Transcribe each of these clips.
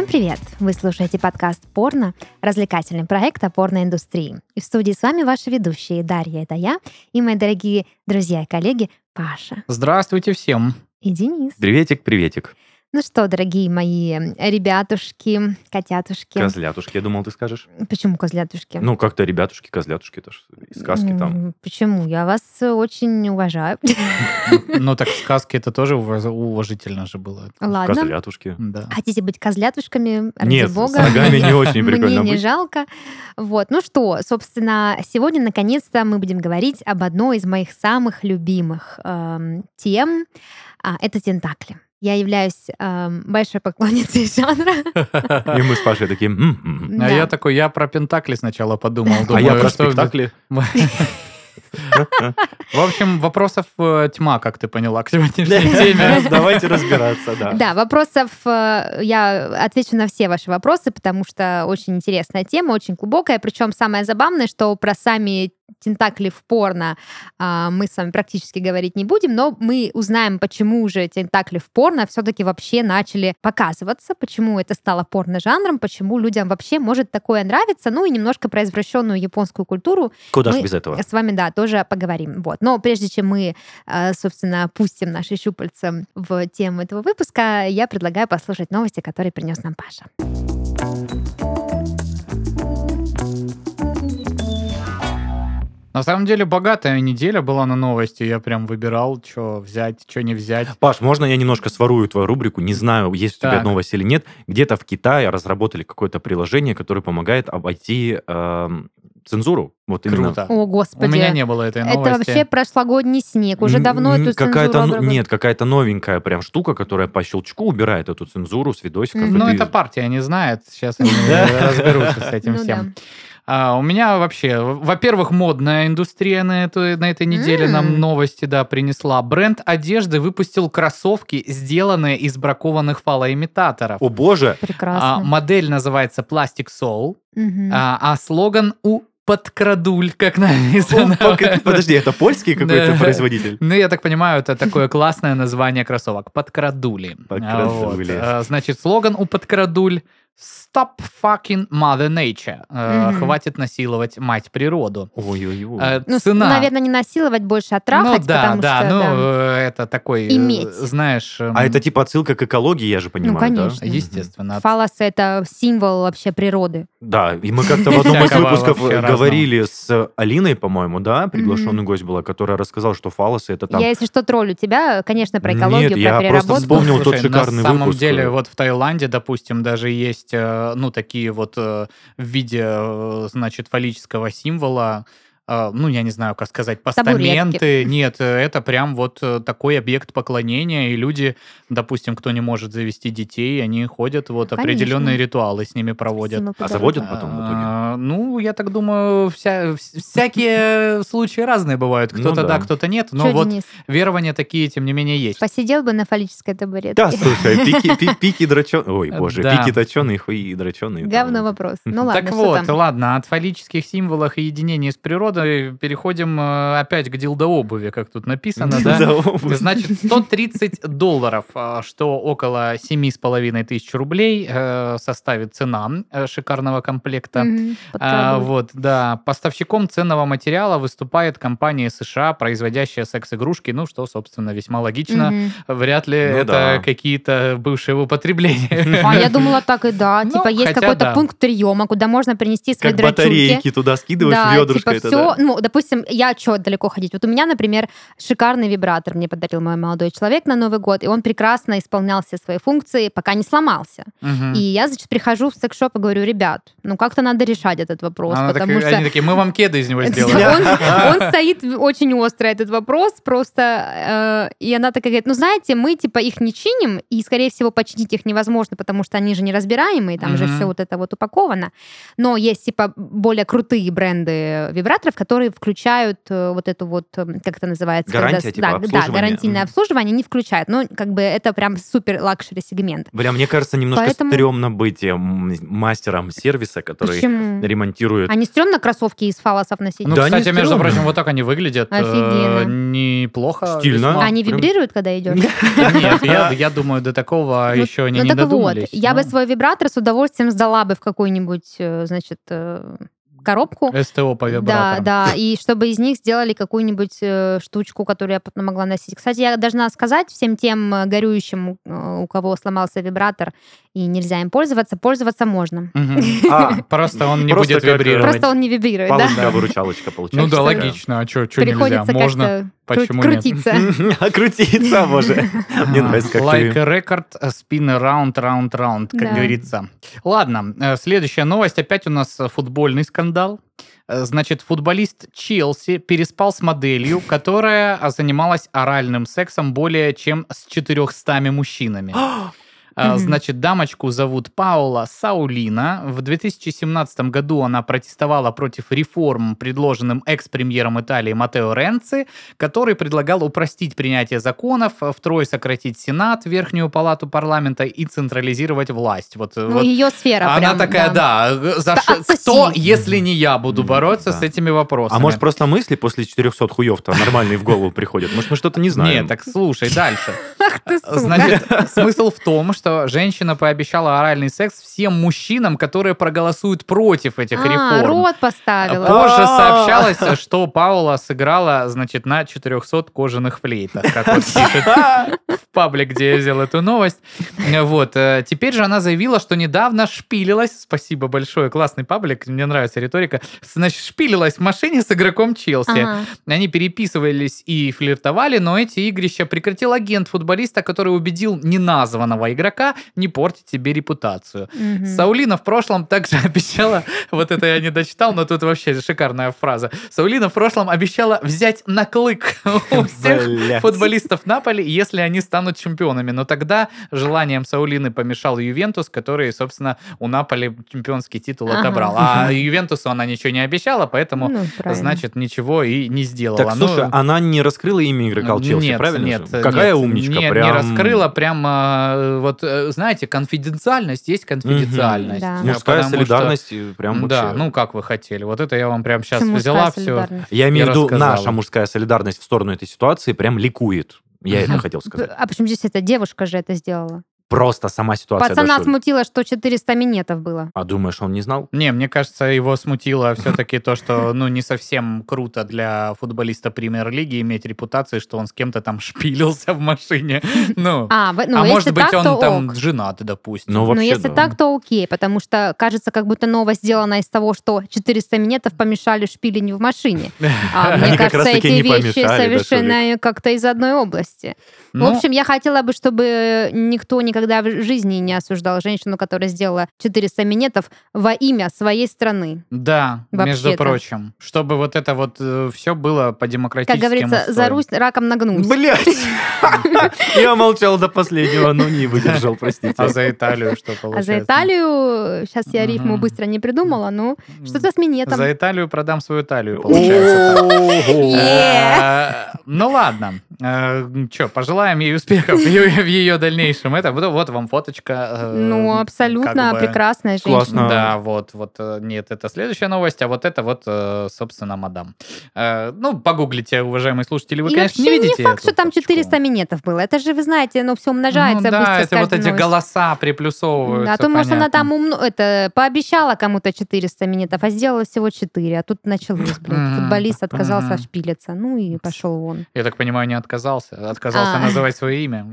Всем привет! Вы слушаете подкаст «Порно», развлекательный проект о порноиндустрии. И в студии с вами ваши ведущие Дарья, это я, и мои дорогие друзья и коллеги Паша Здравствуйте всем. и Денис. Приветик, приветик. Ну что, дорогие мои ребятушки, котятушки. Козлятушки, я думал, ты скажешь. Почему козлятушки? Ну, как-то ребятушки, козлятушки, это ж из сказки там. Почему? Я вас очень уважаю. Ну так в сказке это тоже уважительно же было. Ладно. Козлятушки. Да. Хотите быть козлятушками? Ради Нет, бога. с ногами не очень Мне прикольно не быть. жалко. Вот, ну что, собственно, сегодня наконец-то мы будем говорить об одной из моих самых любимых эм, тем. А, это тентакли. Я являюсь эм, большой поклонницей жанра. И мы с Пашей такие... «М, м, м». А Да. я такой, я про Пентакли сначала подумал. А думаю, я про что- спектакли. В общем, вопросов э, тьма, как ты поняла, к сегодняшней теме. Давайте разбираться, да. Да, вопросов э, я отвечу на все ваши вопросы, потому что очень интересная тема, очень глубокая. Причем самое забавное, что про сами тентакли в порно а, мы с вами практически говорить не будем, но мы узнаем, почему же тентакли в порно все-таки вообще начали показываться, почему это стало порно-жанром, почему людям вообще может такое нравиться, ну и немножко про извращенную японскую культуру Куда ж Мы без этого? с вами, да, тоже поговорим. Вот. Но прежде чем мы, э, собственно, пустим наши щупальца в тему этого выпуска, я предлагаю послушать новости, которые принес нам Паша. На самом деле богатая неделя была на новости. Я прям выбирал, что взять, что не взять. Паш, можно я немножко сворую твою рубрику? Не знаю, есть у тебя Так. новость или нет. Где-то в Китае разработали какое-то приложение, которое помогает обойти эм, цензуру. Вот именно. Круто. О, У господи. меня не было этой это новости. вообще прошлогодний снег. Уже давно эту какая-то, цензуру Нет, какая-то новенькая прям штука, которая по щелчку убирает эту цензуру с видосиков. Ну, ты- это партия не знает. Сейчас они разберутся с этим Ну всем. А, у меня вообще, во-первых, модная индустрия на, эту, на этой неделе М. нам новости да, принесла. Бренд одежды выпустил кроссовки, сделанные из бракованных фалоимитаторов. О боже, А, Прекрасно. модель называется Plastic Soul, Мгм. а, а слоган у подкрадуль, как написано. Подожди, это польский какой-то производитель? Ну, я так понимаю, это такое классное название кроссовок. Подкрадули. Подкрадули. А. А, Значит, слоган у подкрадуль Stop fucking Mother Nature. А, Мгм. Хватит насиловать мать природу. Ой-ой-ой. А, Ну, Цена. наверное, не насиловать, больше отрахать, ну да, потому да, что... ну да. э, это такой, э, Иметь. знаешь, эм, А это типа отсылка к экологии, я же понимаю, конечно. да? естественно. Фалос — это символ вообще природы. Да, и мы как-то в одном из выпусков говорили с Алиной, по-моему, да, приглашенный гость была, которая рассказала, что фалосы это там... Я, если что, троллю тебя, конечно, про Нет, экологию, я про просто переработку. вспомнил тот шикарный На самом выпуск. деле, вот в Таиланде, допустим, даже есть, э, ну, такие вот э, в виде, э, значит, фаллического символа, ну, я не знаю, как сказать, постаменты. Нет, э, это прям вот такой объект поклонения, и люди, допустим, кто не может завести детей, они ходят, вот Конечно. определенные ритуалы с ними проводят. А заводят потом в итоге? А, Ну, я так думаю, вся, вс- всякие случаи разные бывают. Ну Кто-то да. да, кто-то нет. Но Чё, вот Денис, верования такие, тем не менее, есть. посидел бы на фаллической табуретке? Да, слушай, пики, пи- пики дроченые... Ой, боже, Да. пики точеные, хуи дроченые. Говно вопрос. Ну ладно, так что вот, там? ладно, от фаллических символов и единения с природой переходим э, опять к дилдо-обуви, как тут написано, да? Значит, 130 долларов, а, что около 7,5 тысяч рублей э, составит цена э, шикарного комплекта. Мгм, А, вот, да. Поставщиком ценного материала выступает компания США, производящая секс-игрушки, ну, что, собственно, весьма логично. Мгм. Вряд ли Ну это да. какие-то бывшие в употреблении. А я думала так и да. Ну, Типа есть какой-то да. пункт приема, куда можно принести свои Как батарейки туда скидываешь да, ведрышко. типа это, все, да. ну, допустим, я что далеко ходить? Вот у меня, например, шикарный вибратор мне подарил мой молодой человек на Новый год, и он прекрасно исполнял все свои функции, пока не сломался. И я, значит, прихожу в секс-шоп и говорю, ребят, ну как-то надо решать этот вопрос, Она потому такая- что... Они такие, мы вам кеды из него сделали. Он, он стоит очень остро, этот вопрос, просто... э, и она такая говорит, ну, знаете, мы, типа, их не чиним, и, скорее всего, починить их невозможно, потому что они же неразбираемые, там же Мгм. все вот это вот упаковано. Но есть, типа, более крутые бренды вибраторов, которые включают э, вот эту вот, э, как это называется? Гарантия, типа, да, да, обслуживание. гарантийное Мгм. обслуживание они включают. Ну, как бы это прям супер luxury сегмент. Бля, мне кажется, немножко Поэтому- стрёмно быть э, м, мастером сервиса, который... Почему? Ремонтирует. Они стрёмно кроссовки из фаллосов носить? Ну, Да, кстати, не между прочим, вот так они выглядят. э, Офигенно. Неплохо. Стильно. весьма. Они вибрируют, когда идешь? Нет, я, я думаю, до такого Ну, еще они ну не так додумались. вот, я бы свой вибратор с удовольствием сдала бы в какую-нибудь, э, значит, э, коробку. СТО по Да, вибраторам. да, и чтобы из них сделали какую-нибудь э, штучку, которую я потом могла носить. Кстати, я должна сказать всем тем э, горюющим, э, у кого сломался вибратор и нельзя им пользоваться, пользоваться можно. А, Просто он не будет э, вибрировать. Просто он не вибрирует, да? Палочка-выручалочка Ну получается. да, такая. логично. А что нельзя? Приходится Можно. Почему нет? крутиться. А крутиться, боже. Мне нравится, как Like a record, spin around, round, round, как Да. говорится. Ладно, следующая новость. Опять у нас футбольный скандал. Э, Значит, футболист Челси переспал с моделью, которая а, занималась оральным сексом более чем с 400 мужчинами. А. Значит, дамочку зовут Паула Саулина. В 2017 году она протестовала против реформ, предложенным экс-премьером Италии Матео Ренци, который предлагал упростить принятие законов, втрое сократить Сенат, Верхнюю палату парламента и централизировать власть. Вот, Ну, вот ее сфера она прям, такая, да, э, за ш- кто, если не я, буду бороться да. с этими вопросами? А может, просто мысли после 400 хуев-то нормальные в голову приходят? Может, мы что-то не знаем? Нет, так слушай, дальше. Значит, смысл в том, что женщина пообещала оральный секс всем мужчинам, которые проголосуют против этих А, реформ. рот поставила. Позже А. сообщалось, что Паула сыграла, значит, на 400 кожаных флейтах, как вот пишет в паблик, где я взял эту новость. Вот. э, Теперь же она заявила, что недавно шпилилась, спасибо большое, классный паблик, мне нравится риторика, значит, шпилилась в машине с игроком Челси. Ага. Они переписывались и флиртовали, но эти игрища прекратил агент футболиста, который убедил неназванного игрока не портить себе репутацию. Мгм. Саулина в прошлом также обещала, вот это я не дочитал, но тут вообще шикарная фраза. Саулина в прошлом обещала взять на клык у всех футболистов Наполи, если они станут чемпионами. Но тогда желанием Саулины помешал Ювентус, который, собственно, у Наполи чемпионский титул Ага. отобрал. А Ювентусу она ничего не обещала, поэтому, Ну, значит, ничего и не сделала. Так, Ну, слушай, она не раскрыла имя игрока Челси, нет, правильно нет, же? Какая нет, умничка, Нет, прям... не раскрыла, прям, э, вот, э, знаете, конфиденциальность есть конфиденциальность. Да. Э, Мужская потому что- солидарность э, прям Да, вообще... ну как вы хотели. Вот это я вам прям сейчас Почему взяла все. Я имею в виду, наша мужская солидарность в сторону этой ситуации прям ликует. Я это хотел сказать. А почему здесь эта девушка же это сделала? Просто сама ситуация Пацана дошла. смутило, что 400 минетов было. А думаешь, он не знал? Не, мне кажется, его смутило все-таки то, что, ну, не совсем круто для футболиста премьер-лиги иметь репутацию, что он с кем-то там шпилился в машине. Ну, А, в- ну, а если может быть, так, он там ок. женат, допустим. Ну, Но вообще, если да. так, то окей, потому что кажется, как будто новость сделана из того, что 400 минетов помешали шпилению в машине. А мне кажется, эти не вещи совершенно как-то из одной области. В Ну, общем, я хотела бы, чтобы никто никогда в жизни не осуждал женщину, которая сделала 400 минетов во имя своей страны. Да, между Вообще-то. прочим. Чтобы вот это вот все было по Как демократическим говорится, за устоям. Русь раком нагнусь. Блять! Я молчал до последнего, но не выдержал, простите. А за Италию что А получается? за Италию, сейчас я рифму быстро не придумала, ну, что-то с минетом. За Италию продам свою Италию, получается. Э, Ну ладно. Че, пожелаем ей успехов в ее- в ее дальнейшем. Это вот вам фоточка. э, Ну, абсолютно как бы. прекрасная женщина. Классно. Да, вот, вот, э, нет, это следующая новость, а вот это вот, э, собственно, мадам. Ну, погуглите, уважаемые слушатели, вы, И конечно, вообще не видите факт, эту что там фоточку. 400 минетов было. Это же, вы знаете, ну, все умножается Ну да, быстро это вот эти голоса приплюсовываются, Да, а то, может, она понятно. там умно, это, пообещала кому-то 400 минетов, а сделала всего 4, а тут началось. Мгм. Футболист отказался шпилиться, ну и пошел вон. Я так понимаю, не отказался. Отказался А. называть свое имя.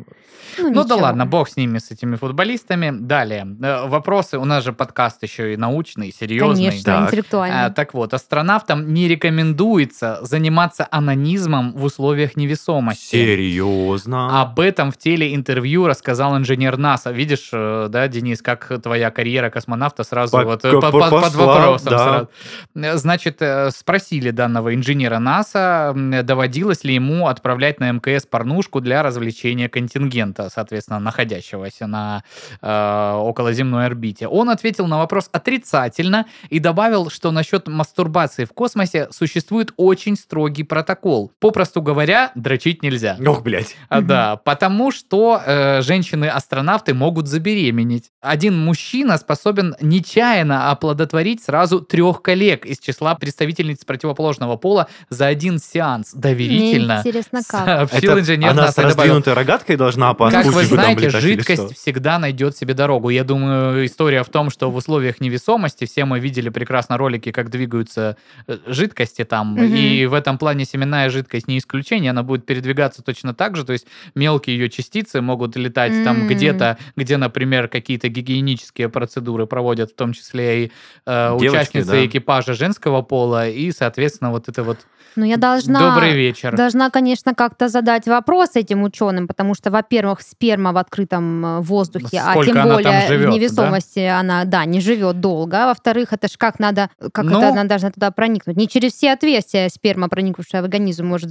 Ну, Ну да ладно, бог с ними, с этими футболистами. Далее. Э, Вопросы. У нас же подкаст еще и научный, серьезный. Конечно, Так. интеллектуально. А, так вот, астронавтам не рекомендуется заниматься анонизмом в условиях невесомости. Серьезно? Об этом в телеинтервью рассказал инженер НАСА. Видишь, э, да, Денис, как твоя карьера космонавта сразу По- вот, э, по- по- по- под пошла, вопросом. да. сразу. Э, Значит, э, спросили данного инженера НАСА, доводилось ли ему отправлять на МКС порнушку для развлечения контингента, соответственно, находящегося на э, околоземной орбите. Он ответил на вопрос отрицательно и добавил, что насчет мастурбации в космосе существует очень строгий протокол. Попросту говоря, дрочить нельзя. Ох, блядь. А, да, потому что э, женщины-астронавты могут забеременеть. Один мужчина способен нечаянно оплодотворить сразу трех коллег из числа представительниц противоположного пола за один сеанс. Доверительно. Мне интересно, как. Сообщил Это инженер она НАСА с раздвинутой рогаткой должна по как вы знаете, летать жидкость всегда найдет себе дорогу. Я думаю, история в том, что в условиях невесомости все мы видели прекрасно ролики, как двигаются э, жидкости там, Мгм. и в этом плане семенная жидкость не исключение, она будет передвигаться точно так же, то есть мелкие ее частицы могут летать там М. где-то, где, например, какие-то гигиенические процедуры проводят, в том числе и э, Девочки, участницы да. экипажа женского пола, и, соответственно, вот это вот Ну, я должна... добрый вечер. Должна, конечно, как-то задать вопрос этим ученым, потому что, во-первых, сперма в открытом э, воздухе, а Сколько тем она там более живет, в невесомости она, да, не живет долго. А Во-вторых, это ж как надо, как Ну- это она должна туда проникнуть. Не через все отверстия сперма, проникнувшая в организм, может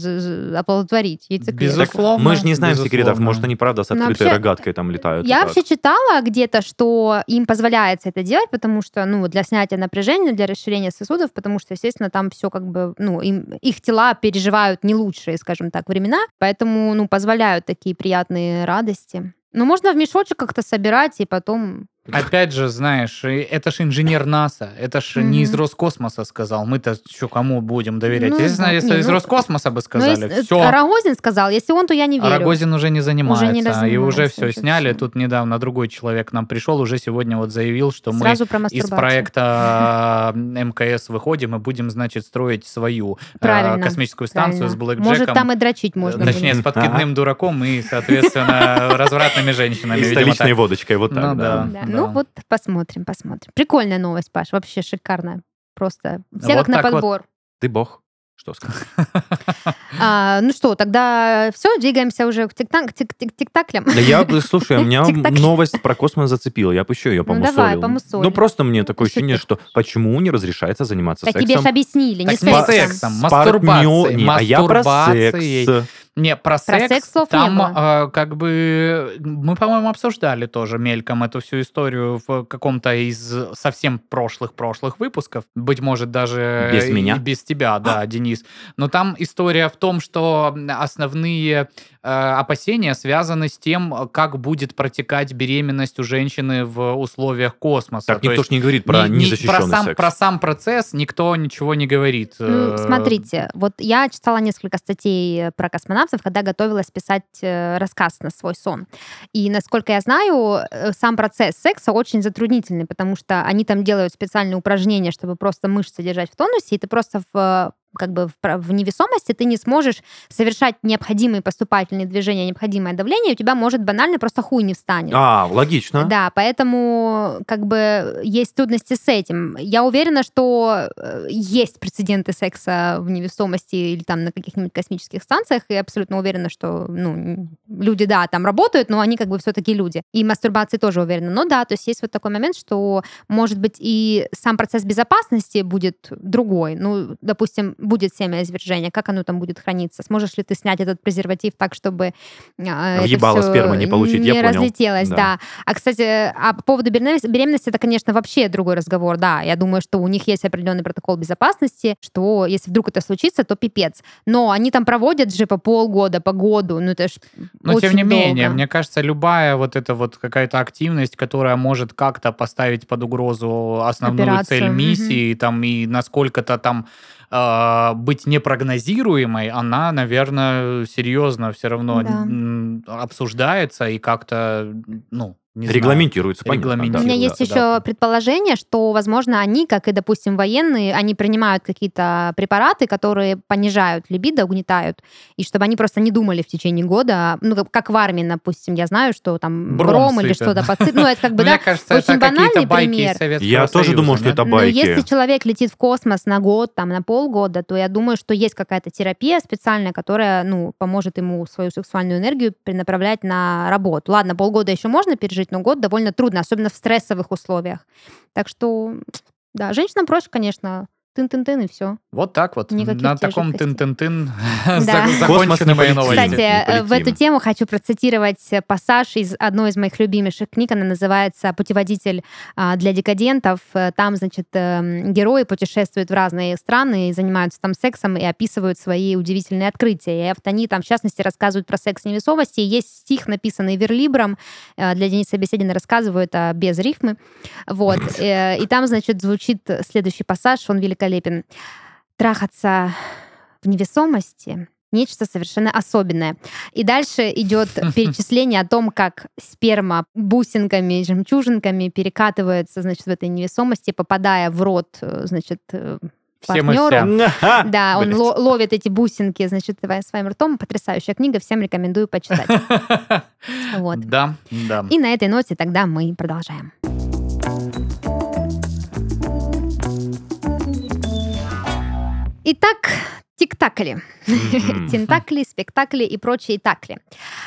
оплодотворить яйцеклетку. Безусловно. Мы же не знаем секретов, безусловно. может, они правда с открытой вообще, рогаткой там летают. Я вообще читала где-то, что им позволяется это делать, потому что, ну, для снятия напряжения, для расширения сосудов, потому что, естественно, там все как бы, ну, им, их тела переживают не лучшие, скажем так, времена, поэтому, ну, позволяют такие приятные радости. Ну, можно в мешочек как-то собирать и потом... Опять же, знаешь, и это ж инженер НАСА, это ж не из. Роскосмоса сказал. Мы-то что, кому будем доверять? Ну, если да. если Не, из ну, Роскосмоса бы Ну, сказали, если- все. Рогозин сказал, если он, то я не верю. Рогозин уже не занимается, и занимается, уже все уже сняли. Тут недавно другой человек к нам пришел, уже сегодня вот заявил, что мы Сразу про из проекта МКС выходим и будем, значит, строить свою э, Правильно, космическую станцию правильно. с блэкджеком. Может, там и дрочить можно Точнее, будет. с подкидным дураком и, соответственно, развратными женщинами. И столичной так. водочкой, вот так, Ну да. да. Да, Ну вот посмотрим, посмотрим. Прикольная новость, Паш, вообще шикарная. Просто все Вот как на так вот. подбор. Ты бог. Что сказать? А, ну что, тогда все, двигаемся уже к тик-так- тик- тик- тик-таклям. Да я, слушай, у меня новость про космос зацепила. Я бы еще ее Ну, помусолил. давай, помусоль. Ну, просто мне такое Пиши ощущение, что почему не разрешается заниматься Так тебе сексом же объяснили, не Так не сексом. сексом, мастурбацией, а я про секс. Не, про, Про секс, секс слов не там было. э, как бы мы, по-моему, обсуждали тоже мельком эту всю историю в каком-то из совсем прошлых-прошлых выпусков. Быть может, даже Без и меня? без тебя, да, Денис. Но там история в том, что основные э, опасения связаны с тем, как будет протекать беременность у женщины в условиях космоса. Так То никто есть ж не говорит про ни- незащищенный про сам, секс. про сам процесс никто ничего не говорит. Ну, Э, смотрите, вот я читала несколько статей про космонавтов, когда готовилась писать э, рассказ на свой сон. И, насколько я знаю, э, сам процесс секса очень затруднительный, потому что они там делают специальные упражнения, чтобы просто мышцы держать в тонусе, и ты просто в как бы в, невесомости ты не сможешь совершать необходимые поступательные движения, необходимое давление, у тебя может банально просто хуй не встанет. А, логично. Да, поэтому как бы есть трудности с этим. Я уверена, что э, есть прецеденты секса в невесомости или там на каких-нибудь космических станциях, и абсолютно уверена, что ну, люди, да, там работают, но они как бы все-таки люди. И мастурбации тоже уверена. Но да, то есть есть вот такой момент, что, может быть, и сам процесс безопасности будет другой. Ну, допустим, будет семяизвержение, как оно там будет храниться? Сможешь ли ты снять этот презерватив так, чтобы это Въебало всё спермы не получить, я не понял. разлетелось, Да. да. А, кстати, а по поводу беременности, беременности, это, конечно, вообще другой разговор, да. Я думаю, что у них есть определенный протокол безопасности, что если вдруг это случится, то пипец. Но они там проводят же по полгода, по году, ну это ж Но очень тем не менее, долго. мне кажется, любая вот эта вот какая-то активность, которая может как-то поставить под угрозу основную Операцию, цель миссии, там и насколько-то там э, быть непрогнозируемой, она, наверное, серьезно все равно Да. обсуждается и как-то, ну, не знаю. Регламентируется, понятно. У Регламентируется. да. меня есть да, еще да. предположение, что, возможно, они, как и, допустим, военные, они принимают какие-то препараты, которые понижают либидо, угнетают, и чтобы они просто не думали в течение года, ну, как- в армии, допустим, я знаю, что там Бром бром, или что-то подсыпать. Ну, это как бы, Мне да, кажется, очень это какие-то банальный байки пример. Я тоже думал, что это Но байки. если человек летит в космос на год, там, на полгода, то я думаю, что есть какая-то терапия специальная, которая, ну, поможет ему свою сексуальную энергию перенаправлять на работу. Ладно, полгода еще можно пережить, но год довольно трудно, особенно в стрессовых условиях. Так что, да, женщинам проще, конечно, тын-тын-тын, и все. Вот так вот. Никаких На таком тын-тын-тын Да. закончены мои новости. Кстати, э, в эту тему хочу процитировать э, пассаж из одной из моих любимейших книг. Она называется «Путеводитель а, для декадентов». Э, Там, значит, герои путешествуют в разные страны и занимаются там сексом и описывают свои удивительные открытия. И вот они там, в частности, рассказывают про секс невесомости. Есть стих, написанный верлибром. Для Дениса Беседина рассказываю это без рифмы. Вот. И там, значит, звучит следующий пассаж, он великолепен. «Трахаться в невесомости нечто совершенно особенное. И дальше идет перечисление о том, как сперма бусинками, жемчужинками перекатывается, значит, в этой невесомости, попадая в рот, э, значит, э, партнеру. Да, он ло- ловит эти бусинки, значит, своим своим ртом. Потрясающая книга, всем рекомендую почитать. Вот. Да, да. И на этой ноте тогда мы продолжаем. Итак, тиктакли. Тентакли, спектакли и прочие такли.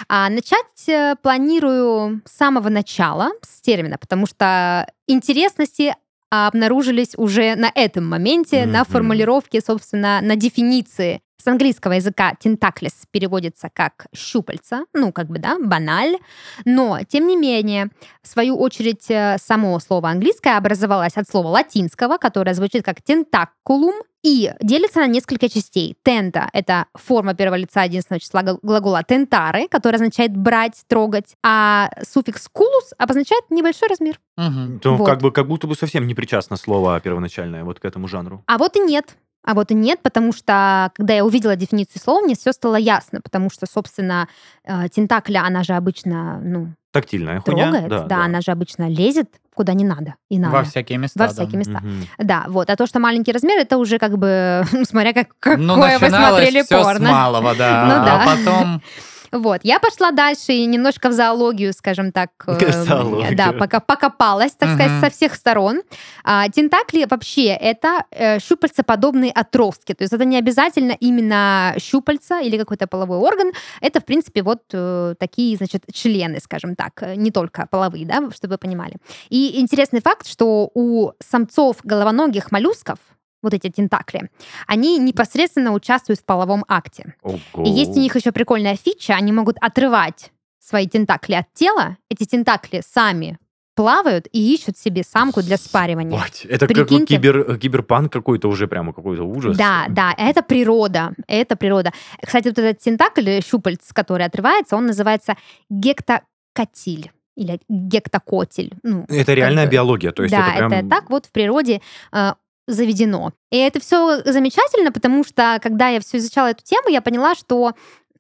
А начать э, планирую с самого начала, с термина, потому что интересности обнаружились уже на этом моменте, на формулировке, собственно, на дефиниции. С английского языка тентаклис переводится как щупальца, ну, как бы, да, баналь. Но, тем не менее, в свою очередь, э, само слово английское образовалось от слова латинского, которое звучит как тентакулум, и делится на несколько частей. Тента — это форма первого лица единственного числа гл- глагола тентары, который означает брать, трогать, а суффикс кулус обозначает небольшой размер. Мгм. То Вот. как бы как будто бы совсем не причастно слово первоначальное вот к этому жанру. А вот и нет. А вот и нет, потому что, когда я увидела дефиницию слова, мне все стало ясно, потому что, собственно, э, тентакля, она же обычно, ну, Тактильная хуйня. трогает, да, она же обычно лезет куда не надо и надо. Во всякие места. Во да. всякие места. Мгм. Да, вот. А то, что маленький размер, это уже как бы, ну, смотря как, какое Ну, вы смотрели все с порно. малого, да. Ну да. А потом... Вот, я пошла дальше и немножко в зоологию, скажем так, э, Зоологию. да, пока покопалась, так сказать, Мгм. со всех сторон. А, тентакли вообще это э, щупальцеподобные отростки, то есть это не обязательно именно щупальца или какой-то половой орган, это в принципе вот э, такие, значит, члены, скажем так, э, не только половые, да, чтобы вы понимали. И интересный факт, что у самцов головоногих моллюсков вот эти тентакли, они непосредственно участвуют в половом акте. Ого. И есть у них еще прикольная фича, они могут отрывать свои тентакли от тела, эти тентакли сами плавают и ищут себе самку для спаривания. Бать, это как кибер, киберпанк какой-то уже прямо какой-то ужас. Да, да, это природа, это природа. Кстати, вот этот тентакль, щупальц, который отрывается, он называется гектокотиль или гектокотиль. Ну, Это реальная биология, то есть да, это прям... так вот в природе э, заведено. И это все замечательно, потому что когда я все изучала эту тему, я поняла, что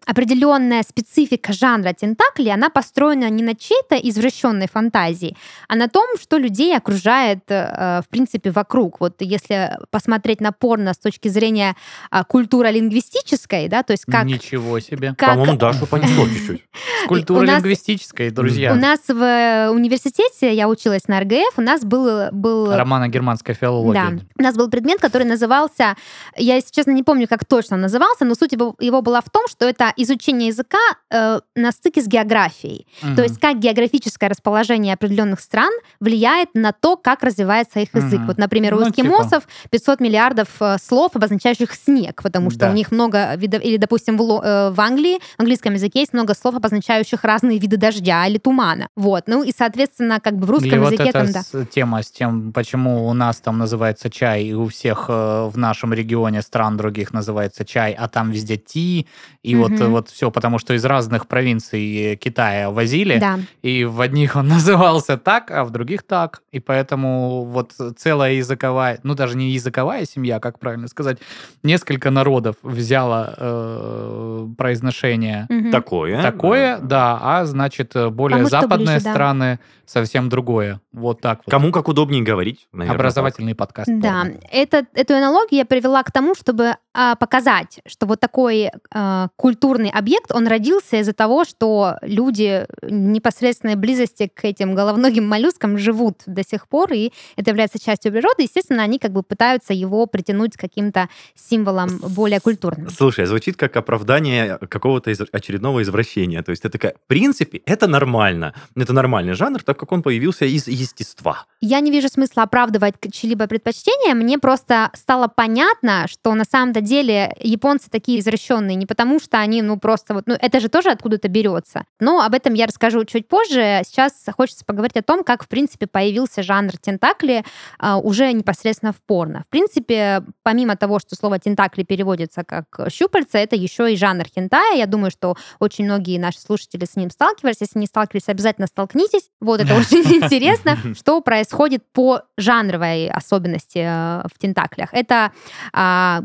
определенная специфика жанра тентакли, она построена не на чьей-то извращенной фантазии, а на том, что людей окружает, э, в принципе, вокруг. Вот если посмотреть на порно с точки зрения а, культуролингвистической, да, то есть как... Ничего себе. как По-моему, Дашу понесло чуть-чуть. Культура лингвистическая, друзья. У нас в э, университете, я училась на РГФ, у нас был... был Романо-германская филология. Да. У нас был предмет, который назывался, я, если честно, не помню, как точно назывался, но суть его, его была в том, что это изучение языка э, на стыке с географией. Мгм. То есть как географическое расположение определенных стран влияет на то, как развивается их язык. Мгм. Вот, например, у Ну, эскимосов 500 миллиардов э, слов, обозначающих снег, потому что Да. у них много видов, или, допустим, в, э, в Англии, в английском языке есть много слов, обозначающих разные виды дождя или тумана. Вот. Ну и, соответственно, как бы в русском Или вот языке эта там, да. тема с тем, почему у нас там называется чай, и у всех э, в нашем регионе стран других называется чай, а там везде ти, и вот, Мгм. вот все, потому что из разных провинций Китая возили, Да. и в одних он назывался так, а в других так, и поэтому вот целая языковая, ну даже не языковая семья, как правильно сказать, несколько народов взяла э, произношение Мгм. Такое. такое, Э, да, а значит э, более Кому что западные ближе, да. страны совсем другое. Вот так вот. Кому как удобнее говорить, наверное. Образовательный подкаст. Да, порно. это, эту аналогию я привела к тому, чтобы а, показать, что вот такой а, культурный объект, он родился из-за того, что люди непосредственной близости к этим головногим моллюскам живут до сих пор, и это является частью природы. Естественно, они как бы пытаются его притянуть к каким-то символам более культурным. Слушай, звучит как оправдание какого-то из очередного извращения. То есть это такая, в принципе, это нормально. Это нормальный жанр, так как он появился из естества. Я не вижу смысла оправдывать чьи-либо предпочтения. Мне просто стало понятно, что на самом-то деле японцы такие извращенные не потому, что они, ну, просто вот, ну, это же тоже откуда-то берется. Но об этом я расскажу чуть позже. Сейчас хочется поговорить о том, как, в принципе, появился жанр тентакли а, уже непосредственно в порно. В принципе, помимо того, что слово тентакли переводится как щупальца, это еще и жанр хентая. Я думаю, что очень многие наши слушатели с ним сталкивались. Если не сталкивались, обязательно столкнитесь. Вот это очень интересно, что происходит по жанровой особенности э, в тентаклях. Это а,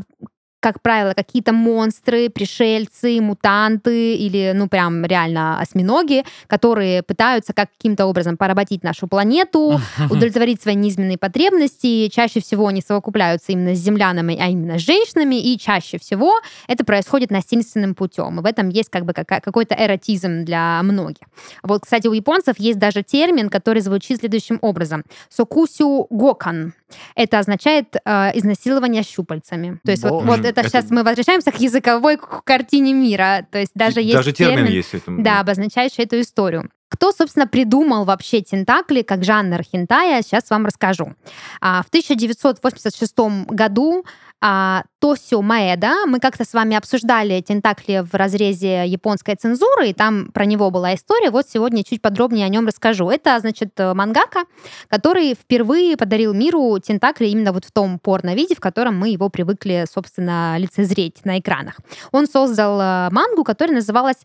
как правило, какие-то монстры, пришельцы, мутанты или, ну, прям реально осьминоги, которые пытаются каким-то образом поработить нашу планету, удовлетворить свои низменные потребности. Чаще всего они совокупляются именно с землянами, а именно с женщинами, и чаще всего это происходит насильственным путем. И в этом есть как бы какой-то эротизм для многих. Вот, кстати, у японцев есть даже термин, который звучит следующим образом. Сокусю гокан. Это означает э, изнасилование щупальцами. То есть вот, вот это, это сейчас мы возвращаемся к языковой картине мира. То есть даже есть даже термин, термин есть этому. Да, обозначающий эту историю. Кто, собственно, придумал вообще тентакли как жанр хентая, сейчас вам расскажу. А, в 1986 году а, Тосио Маэда. Мы как-то с вами обсуждали тентакли в разрезе японской цензуры, и там про него была история. Вот сегодня чуть подробнее о нем расскажу. Это, значит, мангака, который впервые подарил миру тентакли именно вот в том порно-виде, в котором мы его привыкли, собственно, лицезреть на экранах. Он создал э, мангу, которая называлась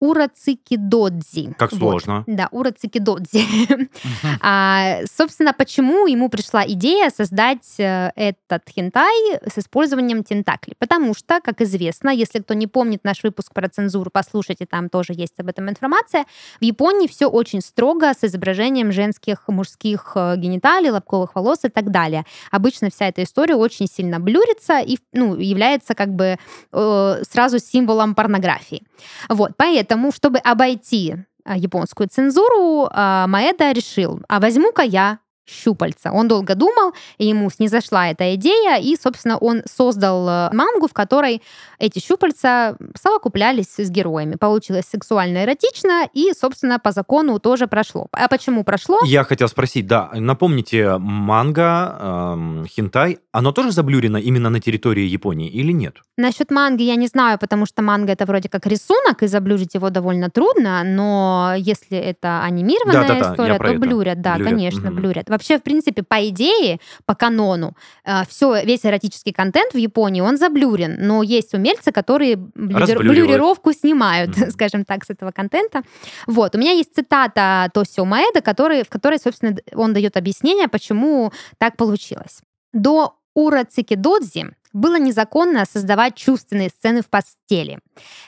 Урацикидодзи. Как сложно. Вот. Да, Урацикидодзи. а, собственно, почему ему пришла идея создать э, этот хентай с использованием тентаклей? Потому что, как известно, если кто не помнит наш выпуск про цензуру, послушайте, там тоже есть об этом информация. В Японии все очень строго с изображением женских, мужских э, гениталий, лобковых волос и так далее. Обычно вся эта история очень сильно блюрится и ну, является как бы э, сразу символом порнографии. Вот, поэтому чтобы обойти а, японскую цензуру, а, Маэда решил, а возьму-ка я щупальца. Он долго думал, и ему снизошла эта идея, и, собственно, он создал э, мангу, в которой эти щупальца совокуплялись с героями. Получилось сексуально эротично, и, собственно, по закону тоже прошло. А почему прошло? Я хотел спросить, да, напомните, манга, эм, хентай, оно тоже заблюрено именно на территории Японии или нет? Насчет манги я не знаю, потому что манга это вроде как рисунок, и заблюрить его довольно трудно, но если это анимированная да, да, да, история, то блюрят, да, блюрят. конечно, угу. блюрят. Вообще, в принципе, по идее, по канону, э, все, весь эротический контент в Японии, он заблюрен, но есть умельцы, которые блюри- блюрировку снимают, mm-hmm. скажем так, с этого контента. Вот, у меня есть цитата Тосио Маэда, который, в которой, собственно, он дает объяснение, почему так получилось. До Ура Цикидодзи было незаконно создавать чувственные сцены в постели.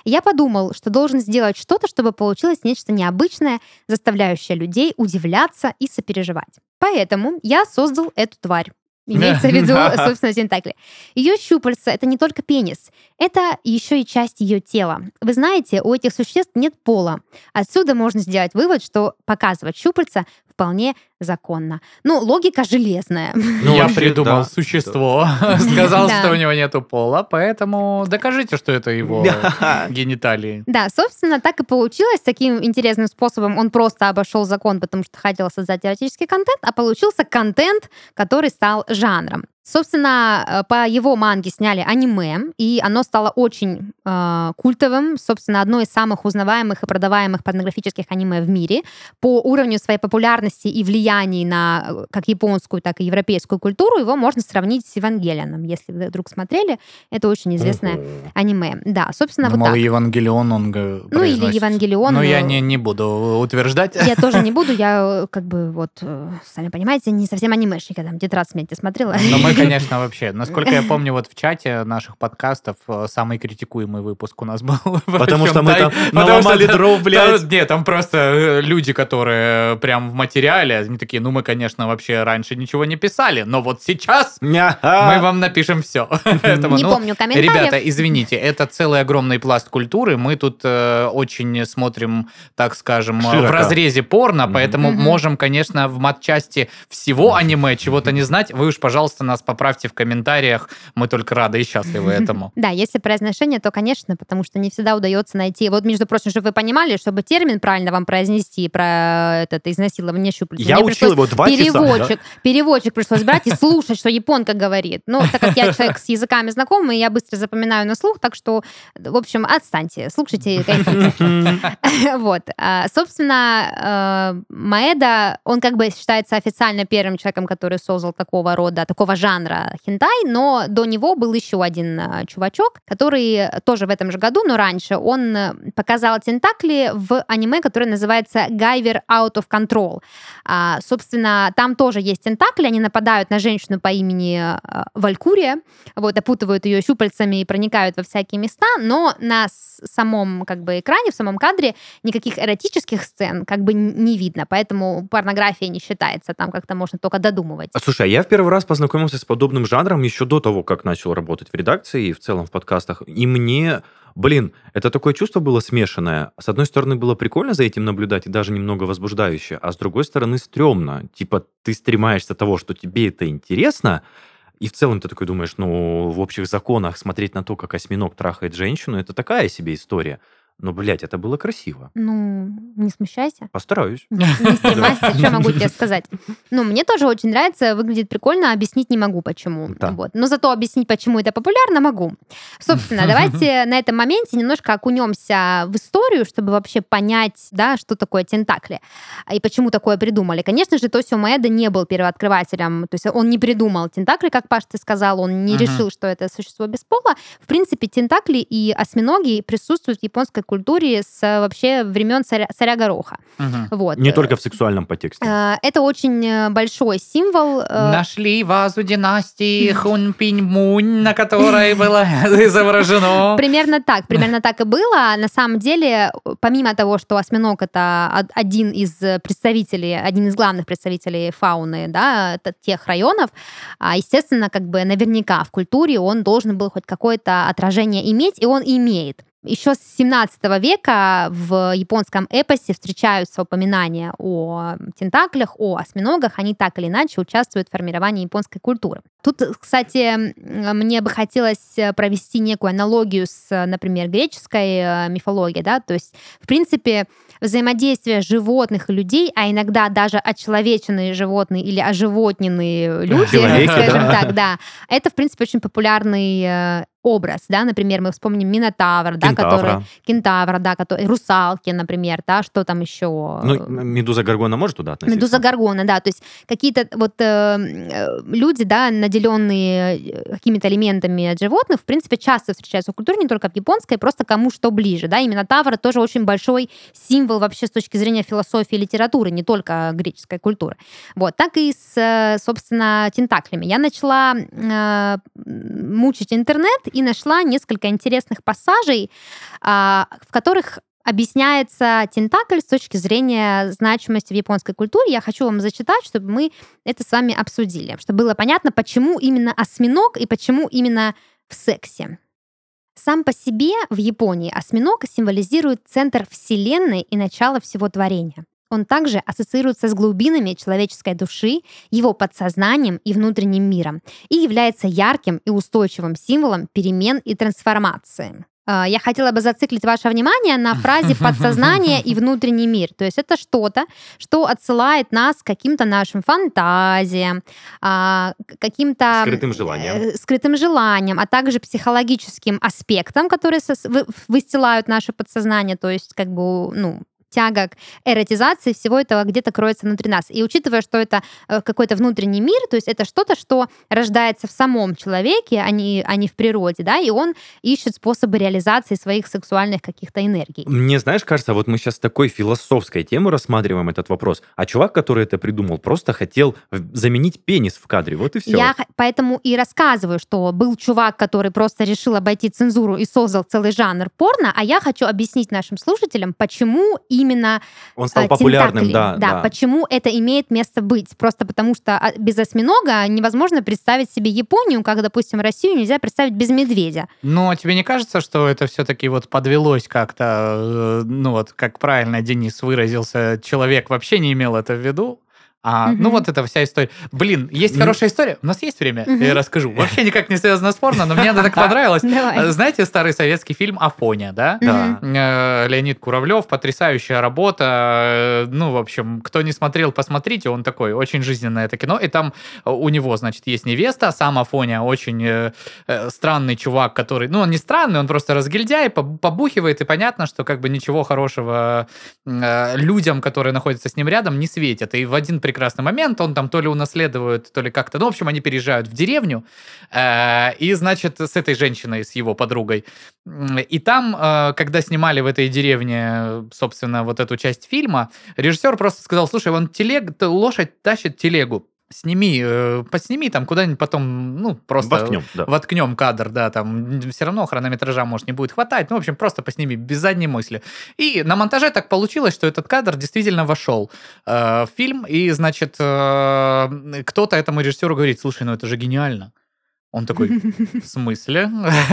Я подумал, что должен сделать что-то, чтобы получилось нечто необычное, заставляющее людей удивляться и сопереживать. Поэтому я создал эту тварь. Имеется в виду, собственно, тентакли. Ее щупальца — это не только пенис, это еще и часть ее тела. Вы знаете, у этих существ нет пола. Отсюда можно сделать вывод, что показывать щупальца вполне законно. Ну, логика железная. Ну, я придумал да, существо, сказал, что у него нету пола, поэтому докажите, что это его гениталии. Да, собственно, так и получилось. Таким интересным способом он просто обошел закон, потому что хотел создать эротический контент, а получился контент, который стал жанром. Собственно, э, по его манге сняли аниме, и оно стало очень э, культовым, собственно, одно из самых узнаваемых и продаваемых порнографических аниме в мире. По уровню своей популярности и влияния на э, как японскую, так и европейскую культуру его можно сравнить с Евангелианом. Если вы вдруг смотрели, это очень известное uh-huh. аниме. Да, собственно, Думала, вот так. Евангелион он Ну или Евангелион. Но, но я не, не буду утверждать. Я тоже не буду, я как бы вот, сами понимаете, не совсем анимешник, я там тетрадь смотрела. Но мы Мы, конечно, вообще, насколько я помню, вот в чате наших подкастов э, самый критикуемый выпуск у нас был. Потому что мы там наломали дров, блядь. Нет, там просто э, люди, которые прям в материале, они такие, ну мы, конечно, вообще раньше ничего не писали, но вот сейчас мы вам напишем все. Не ну, помню комментариев. Ребята, извините, это целый огромный пласт культуры. Мы тут э, очень смотрим, так скажем, в разрезе порно, поэтому можем, конечно, в матчасти всего аниме чего-то не знать. Вы уж, пожалуйста, нас поправьте в комментариях. Мы только рады и счастливы этому. Да, если произношение, то, конечно, потому что не всегда удается найти. Вот, между прочим, чтобы вы понимали, чтобы термин правильно вам произнести про это изнасилование щупальца. Я учил его два переводчик, часа. Переводчик пришлось брать и слушать, что японка говорит. Ну, так как я человек с языками знакомый, я быстро запоминаю на слух, так что, в общем, отстаньте, слушайте, Вот. А, собственно, э, Маэда, он как бы считается официально первым человеком, который создал такого рода, такого жанра хентай, но до него был еще один э, чувачок, который тоже в этом же году, но раньше, он э, показал тентакли в аниме, которое называется Гайвер Out of Control. А, собственно, там тоже есть тентакли, они нападают на женщину по имени Валькурия, вот, опутывают ее щупальцами и проникают во всякие места, но на самом как бы экране, в самом кадре никаких эротических сцен как бы не видно, поэтому порнография не считается, там как-то можно только додумывать. А, слушай, а я в первый раз познакомился с подобным жанром еще до того, как начал работать в редакции и в целом в подкастах, и мне Блин, это такое чувство было смешанное. С одной стороны, было прикольно за этим наблюдать и даже немного возбуждающе, а с другой стороны, стрёмно. Типа, ты стремаешься того, что тебе это интересно, и в целом ты такой думаешь, ну, в общих законах смотреть на то, как осьминог трахает женщину, это такая себе история. Но, блядь, это было красиво. Ну, не смущайся. Постараюсь. Не стремайся, что могу тебе сказать. Ну, мне тоже очень нравится, выглядит прикольно, объяснить не могу, почему. Да. Вот. Но зато объяснить, почему это популярно, могу. Собственно, давайте на этом моменте немножко окунемся в историю, чтобы вообще понять, да, что такое тентакли и почему такое придумали. Конечно же, Тосио Маэда не был первооткрывателем, то есть он не придумал тентакли, как Паш ты сказал, он не решил, что это существо без пола. В принципе, тентакли и осьминоги присутствуют в японской культуре с э, вообще времен царя, царя Гороха. Угу. Вот. Не только в сексуальном подтексте. Э, это очень э, большой символ. Нашли вазу династии Хунпинь-Мунь, на которой было изображено. Примерно так, примерно так и было. На самом деле, помимо того, что осьминог это один из представителей, один из главных представителей фауны, да, тех районов, а, естественно, как бы наверняка в культуре он должен был хоть какое-то отражение иметь, и он имеет. Еще с 17 века в японском эпосе встречаются упоминания о тентаклях, о осьминогах. Они так или иначе участвуют в формировании японской культуры. Тут, кстати, мне бы хотелось провести некую аналогию с, например, греческой э, мифологией. Да? То есть, в принципе, взаимодействие животных и людей, а иногда даже очеловеченные животные или оживотненные люди, Человеки, скажем да. так, да, это, в принципе, очень популярный э, образ, да, например, мы вспомним Минотавр, да, который... Кентавра, да, который... Русалки, например, да, что там еще? Ну, Медуза Гаргона может туда относиться? Медуза Гаргона, да, то есть какие-то вот э, э люди, да, наделенные э, какими-то элементами от животных, в принципе, часто встречаются в культуре, не только в японской, просто кому что ближе, да, и Минотавр тоже очень большой символ вообще с точки зрения философии и литературы, не только греческой культуры. Вот, так и с, э, собственно, тентаклями. Я начала э, мучить интернет и нашла несколько интересных пассажей, а, в которых объясняется тентакль с точки зрения значимости в японской культуре. Я хочу вам зачитать, чтобы мы это с вами обсудили, чтобы было понятно, почему именно осьминог и почему именно в сексе. Сам по себе в Японии осьминог символизирует центр Вселенной и начало всего творения. Он также ассоциируется с глубинами человеческой души, его подсознанием и внутренним миром и является ярким и устойчивым символом перемен и трансформации. А, я хотела бы зациклить ваше внимание на фразе «подсознание и внутренний мир». То есть это что-то, что отсылает нас к каким-то нашим фантазиям, а, каким-то... Скрытым желаниям. Э, скрытым желаниям, а также психологическим аспектам, которые выстилают наше подсознание. То есть как бы, ну, тяга к эротизации всего этого где-то кроется внутри нас. И учитывая, что это э, какой-то внутренний мир, то есть это что-то, что рождается в самом человеке, а не, а не в природе, да, и он ищет способы реализации своих сексуальных каких-то энергий. Мне, знаешь, кажется, вот мы сейчас такой философской темы рассматриваем этот вопрос, а чувак, который это придумал, просто хотел заменить пенис в кадре, вот и все. Я поэтому и рассказываю, что был чувак, который просто решил обойти цензуру и создал целый жанр порно, а я хочу объяснить нашим слушателям, почему именно он стал а, популярным, да, да, да. Почему это имеет место быть? Просто потому что а, без осьминога невозможно представить себе Японию, как, допустим, Россию нельзя представить без медведя. Но тебе не кажется, что это все-таки вот подвелось как-то, э, ну вот, как правильно Денис выразился, человек вообще не имел это в виду? А, угу. Ну вот эта вся история. Блин, есть ну... хорошая история. У нас есть время, угу. я расскажу. Вообще никак не связано с порно, но мне она так понравилась. Знаете старый советский фильм «Афоня», да? Да. Э, Леонид Куравлев, потрясающая работа. Ну, в общем, кто не смотрел, посмотрите. Он такой, очень жизненное это кино. И там у него, значит, есть невеста, сам Афоня, очень э, э, странный чувак, который... Ну, он не странный, он просто разгильдяй, побухивает, и понятно, что как бы ничего хорошего людям, которые находятся с ним рядом, не светит. И в один прекрасный момент, он там то ли унаследует, то ли как-то, ну, в общем, они переезжают в деревню, э, и, значит, с этой женщиной, с его подругой. И там, э, когда снимали в этой деревне, собственно, вот эту часть фильма, режиссер просто сказал, слушай, вон телег, лошадь тащит телегу, сними, э, подсними там куда-нибудь потом, ну, просто воткнем, да. воткнем кадр, да, там все равно хронометража, может, не будет хватать, ну, в общем, просто посними, без задней мысли. И на монтаже так получилось, что этот кадр действительно вошел э, в фильм, и, значит, э, кто-то этому режиссеру говорит, слушай, ну это же гениально. Он такой, в смысле?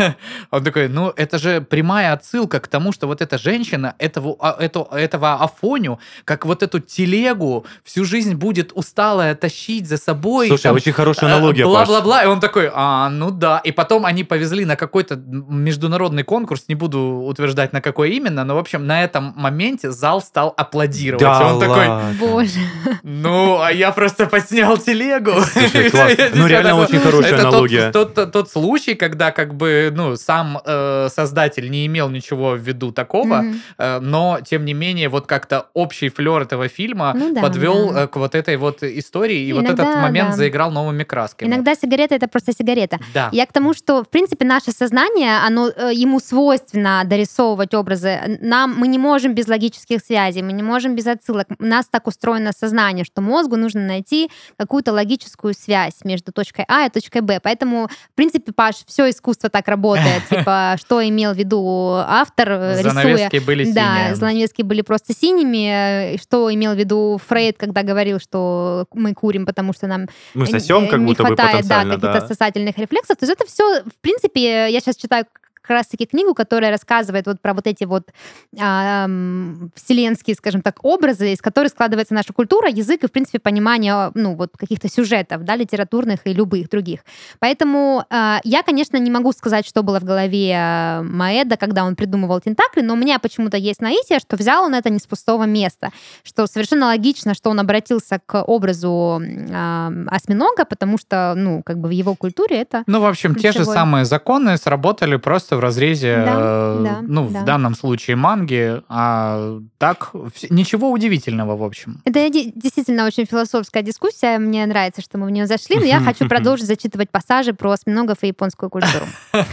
Он такой, ну, это же прямая отсылка к тому, что вот эта женщина этого, а, это, этого Афоню, как вот эту телегу, всю жизнь будет усталая тащить за собой. Слушай, там, очень хорошая аналогия, Бла-бла-бла. И он такой, а, ну да. И потом они повезли на какой-то международный конкурс, не буду утверждать, на какой именно, но, в общем, на этом моменте зал стал аплодировать. Да и он ладно. такой, Боже. ну, а я просто подснял телегу. Слушай, класс. Ну, реально очень хорошая аналогия тот, тот, тот случай, когда как бы, ну, сам э, создатель не имел ничего в виду такого, mm-hmm. э, но, тем не менее, вот как-то общий флер этого фильма ну, да, подвел да. Э, к вот этой вот истории, и Иногда, вот этот момент да. заиграл новыми красками. Иногда сигарета — это просто сигарета. Да. Я к тому, что, в принципе, наше сознание, оно, э, ему свойственно дорисовывать образы. Нам, мы не можем без логических связей, мы не можем без отсылок. У нас так устроено сознание, что мозгу нужно найти какую-то логическую связь между точкой А и точкой Б. Поэтому в принципе, Паш, все искусство так работает. Типа, что имел в виду автор, э, занавески рисуя. были Да, занавески были просто синими. Э, что имел в виду Фрейд, когда говорил, что мы курим, потому что нам мы сосем, как не будто хватает да, каких-то да. сосательных рефлексов. То есть это все, в принципе, я сейчас читаю как раз-таки книгу, которая рассказывает вот про вот эти вот э, вселенские, скажем так, образы, из которых складывается наша культура, язык и, в принципе, понимание, ну, вот каких-то сюжетов, да, литературных и любых других. Поэтому э, я, конечно, не могу сказать, что было в голове а, Маэда, когда он придумывал тентакли, но у меня почему-то есть наитие, что взял он это не с пустого места, что совершенно логично, что он обратился к образу э, осьминога, потому что, ну, как бы в его культуре это... Ну, в общем, ключевой. те же самые законы сработали просто в разрезе, да, э, да, ну, да. в данном случае манги, а так ничего удивительного, в общем. Это действительно очень философская дискуссия, мне нравится, что мы в нее зашли, но я хочу продолжить зачитывать пассажи про осьминогов и японскую культуру.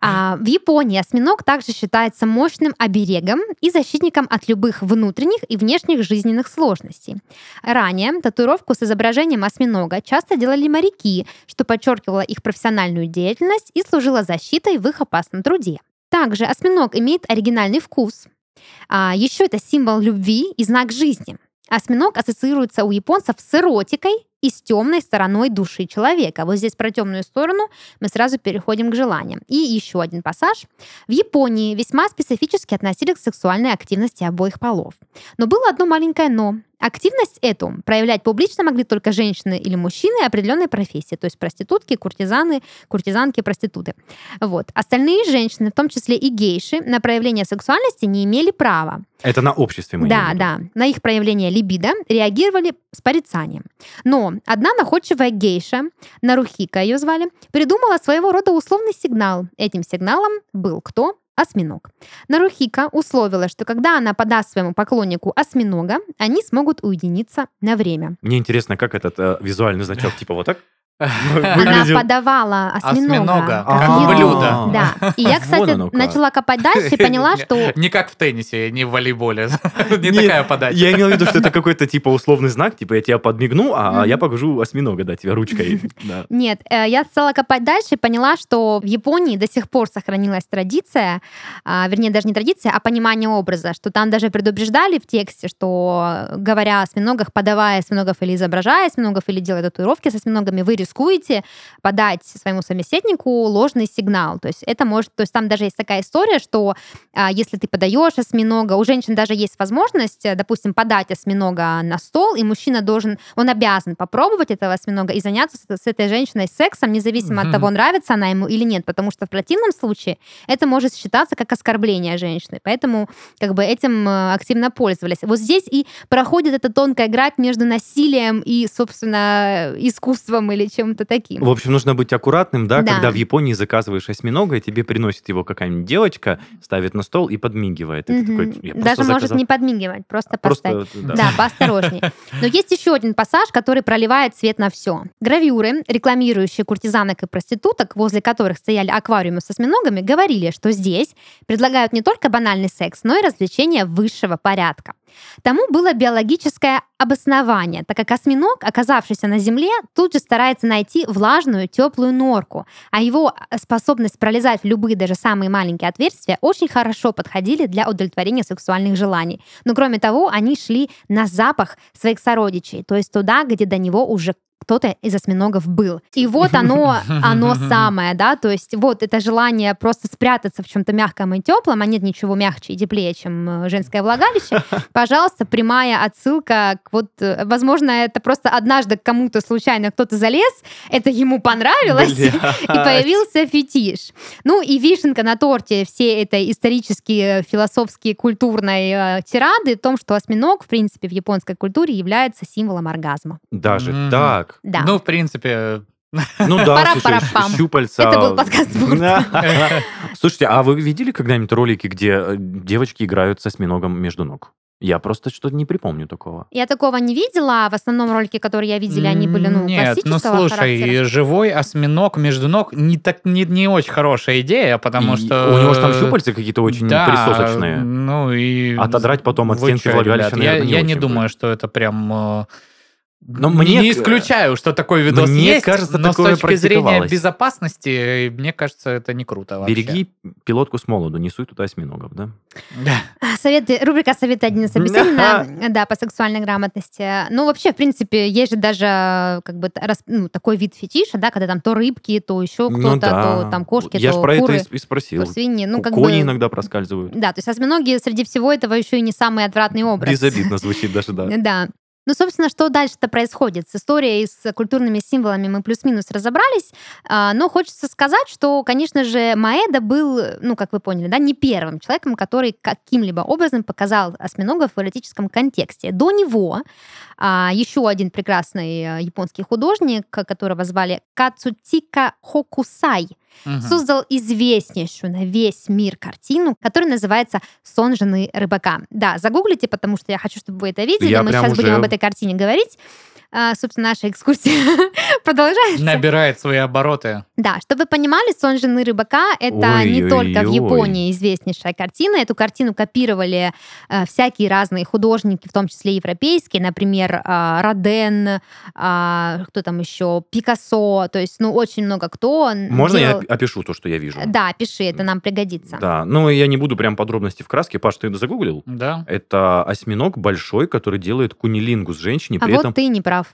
А, в Японии осьминог также считается мощным оберегом и защитником от любых внутренних и внешних жизненных сложностей. Ранее татуировку с изображением осьминога часто делали моряки, что подчеркивало их профессиональную деятельность и служило защитой в их опасном упорном труде. Также осьминог имеет оригинальный вкус. А, еще это символ любви и знак жизни. Осьминог ассоциируется у японцев с эротикой и с темной стороной души человека. Вот здесь про темную сторону мы сразу переходим к желаниям. И еще один пассаж. В Японии весьма специфически относились к сексуальной активности обоих полов. Но было одно маленькое «но». Активность эту проявлять публично могли только женщины или мужчины определенной профессии, то есть проститутки, куртизаны, куртизанки, проституты. Вот. Остальные женщины, в том числе и гейши, на проявление сексуальности не имели права. Это на обществе мы Да, да. На их проявление либидо реагировали с порицанием. Но одна находчивая гейша, Нарухика ее звали, придумала своего рода условный сигнал. Этим сигналом был кто? Осьминог. Нарухика условила, что когда она подаст своему поклоннику осьминога, они смогут уединиться на время. Мне интересно, как этот э, визуальный значок, типа вот так? Она подавала осьминога, как блюдо. Да. И я, кстати, начала копать дальше и поняла, что... Не как в теннисе, не в волейболе. Не такая подача. Я имел в виду, что это какой-то типа условный знак, типа я тебя подмигну, а я покажу осьминога, да, тебя ручкой. Нет, э, я стала копать дальше и поняла, что в Японии до сих пор сохранилась традиция, а, вернее, даже не традиция, а понимание образа, что там даже предупреждали в тексте, что говоря о осьминогах, подавая осьминогов или изображая осьминогов, или делая татуировки с осьминогами, вы рискуете подать своему собеседнику ложный сигнал. То есть это может, то есть там даже есть такая история, что а, если ты подаешь осьминога, у женщин даже есть возможность, э, допустим, подать осьминога на стол, и мужчина должен, он обязан попробовать этого осьминога и заняться с, с этой женщиной сексом, независимо mm-hmm. от того, нравится она ему или нет, потому что в противном случае это может считаться как оскорбление женщины. Поэтому как бы этим э, активно пользовались. Вот здесь и проходит эта тонкая грань между насилием и, собственно, искусством или чем-то таким. В общем, нужно быть аккуратным, да, да. когда в Японии заказываешь осьминога, и тебе приносит его какая-нибудь девочка, ставит на стол и подмигивает. И такой, Даже заказал... может не подмигивать, просто, просто поставить. Да. да, поосторожнее. Но есть еще один пассаж, который проливает свет на все. Гравюры, рекламирующие куртизанок и проституток, возле которых стояли аквариумы с осьминогами, говорили, что здесь предлагают не только банальный секс, но и развлечения высшего порядка. Тому было биологическое обоснование, так как осьминог, оказавшийся на Земле, тут же старается найти влажную, теплую норку, а его способность пролезать в любые, даже самые маленькие отверстия очень хорошо подходили для удовлетворения сексуальных желаний. Но кроме того, они шли на запах своих сородичей, то есть туда, где до него уже кто-то из осьминогов был. И вот оно, оно самое, да, то есть вот это желание просто спрятаться в чем-то мягком и теплом, а нет ничего мягче и теплее, чем э, женское влагалище, пожалуйста, прямая отсылка к вот, э, возможно, это просто однажды кому-то случайно кто-то залез, это ему понравилось, и появился фетиш. Ну и вишенка на торте всей этой исторические, философские, культурной э, тирады в том, что осьминог, в принципе, в японской культуре является символом оргазма. Даже так? Да. Ну, в принципе, ну да, слушай, щупальца. Это был подкаст Слушайте, а вы видели когда-нибудь ролики, где э, девочки играют с осьминогом между ног? Я просто что-то не припомню такого. Я такого не видела. В основном ролики, которые я видела, они были, ну, Нет, ну слушай, характера. живой осьминог между ног не так не, не очень хорошая идея, потому и что... У него же там щупальца какие-то очень да, присосочные. Ну и... Отодрать потом от стенки влагалища, наверное, Я, я не думаю, что это прям э, но мне... Не исключаю, что такой видос мне есть, кажется, но с точки зрения безопасности, мне кажется, это не круто вообще. Береги пилотку с молоду, не суй туда осьминогов, да? Да. Советы, рубрика «Советы один собеседника», да, по сексуальной грамотности. Ну, вообще, в принципе, есть же даже как бы ну, такой вид фетиша, да, когда там то рыбки, то еще ну кто-то, ну, да. то там кошки, Я то про куры, это и спросил. То свиньи. Ну, как Кони бы... иногда проскальзывают. Да, то есть осьминоги среди всего этого еще и не самый отвратный образ. Безобидно звучит даже, да. Да. Ну, собственно, что дальше-то происходит? С историей с культурными символами мы плюс-минус разобрались, а, но хочется сказать, что, конечно же, Маэда был, ну, как вы поняли, да, не первым человеком, который каким-либо образом показал осьминогов в эротическом контексте. До него а, еще один прекрасный э, японский художник, которого звали Кацутика Хокусай, угу. создал известнейшую на весь мир картину, которая называется «Сон жены рыбака». Да, загуглите, потому что я хочу, чтобы вы это видели. Я Мы сейчас уже... будем об этой картине говорить. А, собственно, наша экскурсия продолжается. Набирает свои обороты. Да, чтобы вы понимали, «Сон жены рыбака» — это ой, не ой, только ой. в Японии известнейшая картина. Эту картину копировали э, всякие разные художники, в том числе европейские, например, э, Роден, э, кто там еще, Пикассо, то есть, ну, очень много кто. Можно делал... я опишу то, что я вижу? Да, пиши, это нам пригодится. Да, ну, я не буду прям подробности в краске. Паш, ты это загуглил? Да. Это осьминог большой, который делает кунилингу с женщиной, а при вот этом... ты не прав.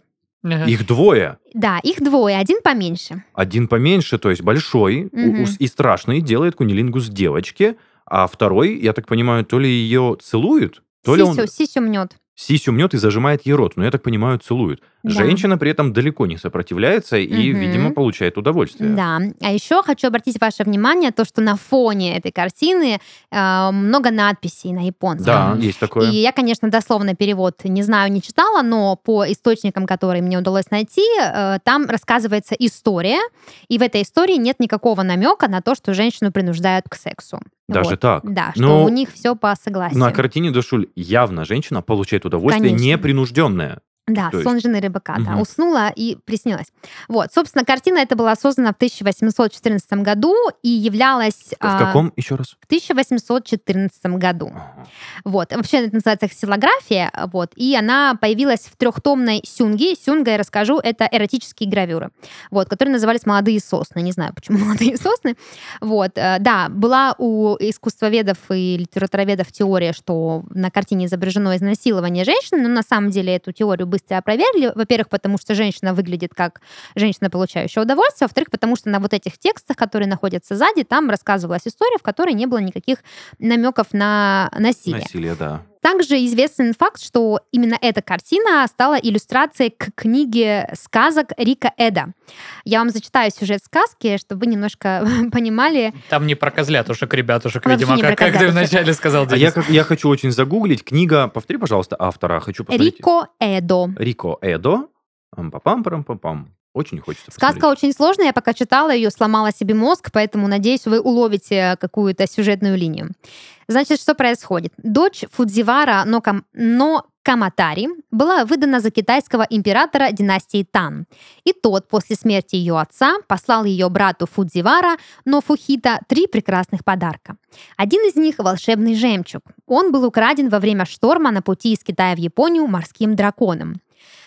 Их двое. Да, их двое, один поменьше. Один поменьше, то есть большой угу. и страшный, делает кунилингус девочке, а второй, я так понимаю, то ли ее целуют, то сисю, ли он... Сисю мнет сисю мнет и зажимает ей рот, но я так понимаю, целует. Да. Женщина при этом далеко не сопротивляется и, угу. видимо, получает удовольствие. Да. А еще хочу обратить ваше внимание то, что на фоне этой картины э, много надписей на японском. Да, есть такое. И я, конечно, дословно перевод не знаю, не читала, но по источникам, которые мне удалось найти, э, там рассказывается история, и в этой истории нет никакого намека на то, что женщину принуждают к сексу. Даже Вот. так? Да, что Но у них все по согласию. На картине Дашуль явно женщина получает удовольствие Конечно. непринужденное. Да, То есть- сон жены рыбака, да, Мгм. уснула и приснилась. Вот, собственно, картина эта была создана в 1814 году и являлась В а, каком еще раз? в 1814 году. Ага. Вот. Вообще это называется ксилография, вот, и она появилась в трехтомной сюнге. Сюнга, я расскажу, это эротические гравюры, вот, которые назывались «Молодые сосны». Не знаю, почему «Молодые сосны». Вот, э, да, была у искусствоведов и литературоведов теория, что на картине изображено изнасилование женщины, но на самом деле эту теорию быстро опровергли. Во-первых, потому что женщина выглядит как женщина, получающая удовольствие. Во-вторых, потому что на вот этих текстах, которые находятся сзади, там рассказывалась история, в которой не было никаких намеков на насилие. Насилие, да. Также известен факт, что именно эта картина стала иллюстрацией к книге сказок Рика Эда. Я вам зачитаю сюжет сказки, чтобы вы немножко понимали. Там не про козлятушек, ребятушек, Вообще видимо, не как, как ты вначале сказал, А Денис. я, как- я хочу очень загуглить. Книга, повтори, пожалуйста, автора. Хочу посмотреть. Рико Эдо. Рико Эдо. пам пам пам пам Очень хочется Сказка посмотреть. очень сложная, я пока читала ее, сломала себе мозг, поэтому, надеюсь, вы уловите какую-то сюжетную линию. Значит, что происходит? Дочь Фудзивара но, Кам- но Каматари была выдана за китайского императора династии Тан. И тот после смерти ее отца послал ее брату Фудзивара, но Фухита, три прекрасных подарка. Один из них — волшебный жемчуг. Он был украден во время шторма на пути из Китая в Японию морским драконом.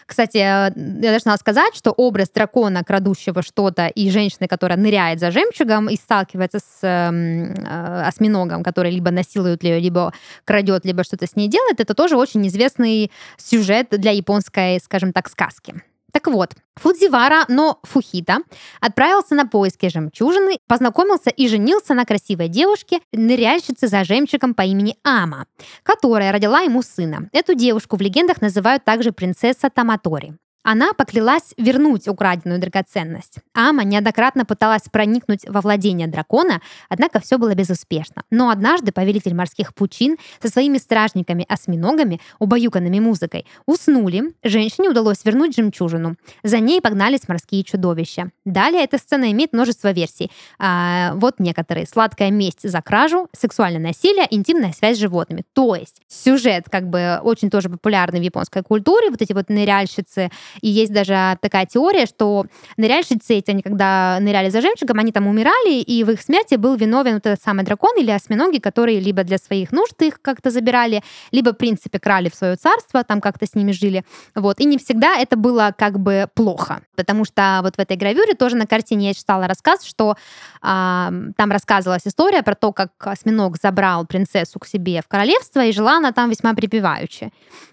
Кстати, э, я должна сказать, что образ дракона, крадущего что-то, и женщины, которая ныряет за жемчугом и сталкивается с эм, э, осьминогом, который либо насилует ее, либо крадет, либо что-то с ней делает, это тоже очень известный сюжет для японской, скажем так, сказки. Так вот, Фудзивара, но Фухита отправился на поиски жемчужины, познакомился и женился на красивой девушке, ныряльщице за жемчугом по имени Ама, которая родила ему сына. Эту девушку в легендах называют также принцесса Таматори. Она поклялась вернуть украденную драгоценность. Ама неоднократно пыталась проникнуть во владение дракона, однако все было безуспешно. Но однажды повелитель морских пучин со своими стражниками-осьминогами, убаюканными музыкой, уснули. Женщине удалось вернуть жемчужину. За ней погнались морские чудовища. Далее эта сцена имеет множество версий. А, вот некоторые. Сладкая месть за кражу, сексуальное насилие, интимная связь с животными. То есть сюжет как бы очень тоже популярный в японской культуре. Вот эти вот ныряльщицы. И есть даже такая теория, что ныряльщицы эти, они когда ныряли за жемчугом, они там умирали, и в их смерти был виновен вот этот самый дракон или осьминоги, которые либо для своих нужд их как-то забирали, либо, в принципе, крали в свое царство, там как-то с ними жили. Вот. И не всегда это было как бы плохо, потому что вот в этой гравюре тоже на картине я читала рассказ, что а, там рассказывалась история про то, как осьминог забрал принцессу к себе в королевство, и жила она там весьма припеваючи.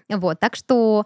Вот, так что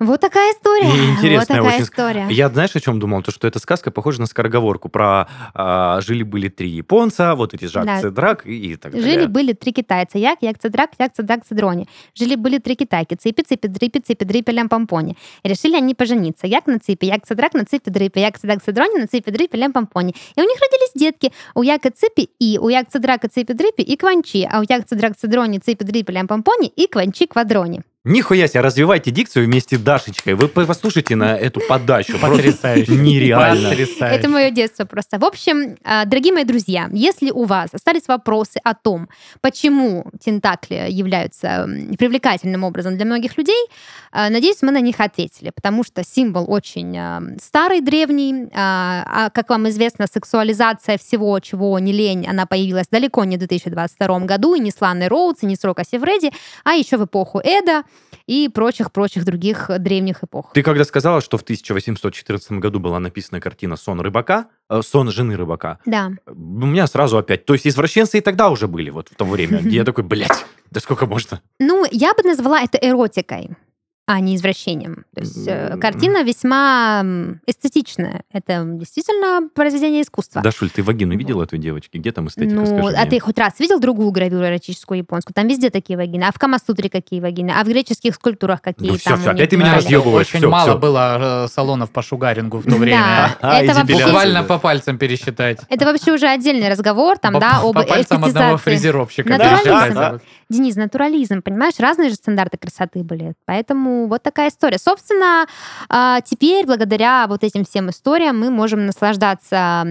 вот такая история. Интересная вот такая очень история. Я, знаешь, о чем думал? То, что эта сказка похожа на скороговорку про а, жили-были три японца, вот эти Жак Да. Цедрак и, и так далее. Жили-были три китайца. Як, як, цедрак, як, цедрак, цедрони. Жили-были три китайки. Ципи, ципи, дрипи, ципи, дрипи, лям-помпони. И решили они пожениться. Як на ципи, як, цедрак, на ципи, дрипи, як, цедрак, цедрони, на ципи, дрипи, лям-помпони. И у них родились детки. У яка ципи и, у як, цедрака, ципи, дрипи и кванчи. А у як, цедрак, цедрони, ципи, дрипи, лям-помпони и кванчи, квадрони. Нихуя себе, развивайте дикцию вместе с Дашечкой. Вы по- послушайте на эту подачу. Просто Потрясающе. Нереально. Потрясающе. Это мое детство просто. В общем, а, дорогие мои друзья, если у вас остались вопросы о том, почему тентакли являются привлекательным образом для многих людей, а, надеюсь, мы на них ответили, потому что символ очень а, старый, древний. А как вам известно, сексуализация всего, чего не лень, она появилась далеко не в 2022 году, и не с Ланой Роудс, и не с Рока Севреди, а еще в эпоху Эда и прочих-прочих других древних эпох. Ты когда сказала, что в 1814 году была написана картина «Сон рыбака», э, «Сон жены рыбака», Да. у меня сразу опять... То есть извращенцы и тогда уже были вот в то время. Я такой, блядь, да сколько можно? Ну, я бы назвала это эротикой, а не извращением. То есть э, картина весьма эстетичная. Это действительно произведение искусства. Дашуль, ты вагину видела этой девочки? Где там эстетика, ну, скажи а мне? ты хоть раз видел другую гравюру эротическую японскую? Там везде такие вагины. А в Камасутре какие вагины? А в греческих скульптурах какие Ну всё, там них опять ты меня бывали? разъёбываешь. Очень Всё, мало всё. было э, салонов по шугарингу в то Да, время. А, это вообще... Буквально по пальцам пересчитать. Это вообще уже отдельный разговор, там, По- да, по об пальцам одного фрезеровщика Натурализм. Денис, натурализм, понимаешь? Разные же стандарты красоты были. Поэтому вот такая история. Собственно, а, теперь, благодаря вот этим всем историям, мы можем наслаждаться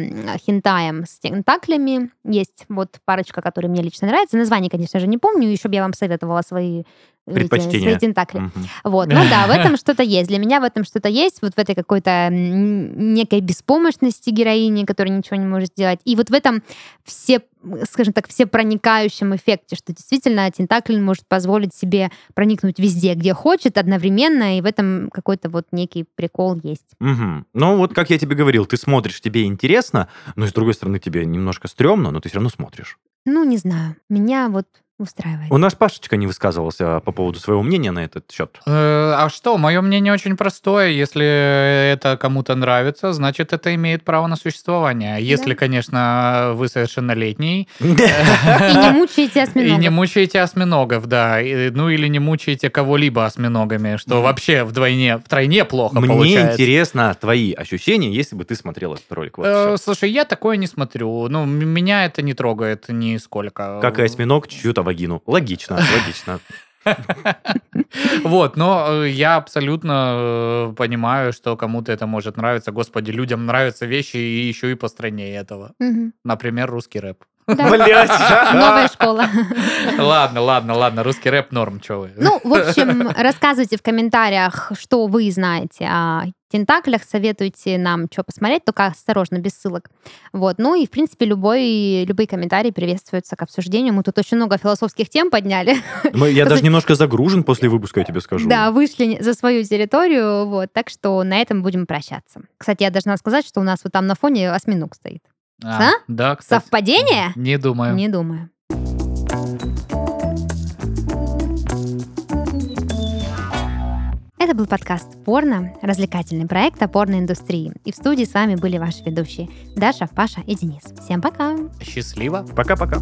хентаем с тентаклями. Есть вот парочка, которая мне лично нравится. Название, конечно же, не помню. Еще бы я вам советовала свои Предпочтения. свои тентакли. Угу. Вот. Ну да, в этом что-то есть. Для меня в этом что-то есть. Вот в этой какой-то некой беспомощности героини, которая ничего не может сделать. И вот в этом все, скажем так, все проникающем эффекте, что действительно тентакль может позволить себе проникнуть везде, где хочет, одновременно, и в этом какой-то вот некий прикол есть. Угу. Ну вот, как я тебе говорил, ты смотришь, тебе интересно, но с другой стороны тебе немножко стрёмно, но ты все равно смотришь. Ну, не знаю. Меня вот устраивает. У нас Пашечка не высказывался по поводу своего мнения на этот счет. Э, а что, мое мнение очень простое. Если это кому-то нравится, значит, это имеет право на существование. Если, да. конечно, вы совершеннолетний. И не мучаете осьминогов. И не мучаете осьминогов, да. Ну или не мучаете кого-либо осьминогами, что вообще вдвойне, втройне плохо Мне получается. интересно твои ощущения, если бы ты смотрел этот ролик. Э, слушай, я такое не смотрю. Ну, меня это не трогает нисколько. Как и осьминог чью-то вагину. Логично, логично. Вот, но э, я абсолютно э, понимаю, что кому-то это может нравиться. Господи, людям нравятся вещи и еще и по стране этого. Например, русский рэп. Блять. Новая школа. Ладно, ладно, ладно, русский рэп норм, что вы. Ну, в общем, рассказывайте в комментариях, что вы знаете о тентаклях, советуйте нам, что посмотреть, только осторожно, без ссылок. Вот. Ну и, в принципе, любой, любые комментарии приветствуются к обсуждению. Мы тут очень много философских тем подняли. Я даже немножко загружен после выпуска, я тебе скажу. Да, вышли за свою территорию, вот, так что на этом будем прощаться. Кстати, я должна сказать, что у нас вот там на фоне осьминог стоит. А, а? Да, кстати. Совпадение? Не думаю. Не думаю. Это был подкаст «Порно», развлекательный проект о порноиндустрии. И в студии с вами были ваши ведущие Даша, Паша и Денис. Всем пока! Счастливо! Пока-пока!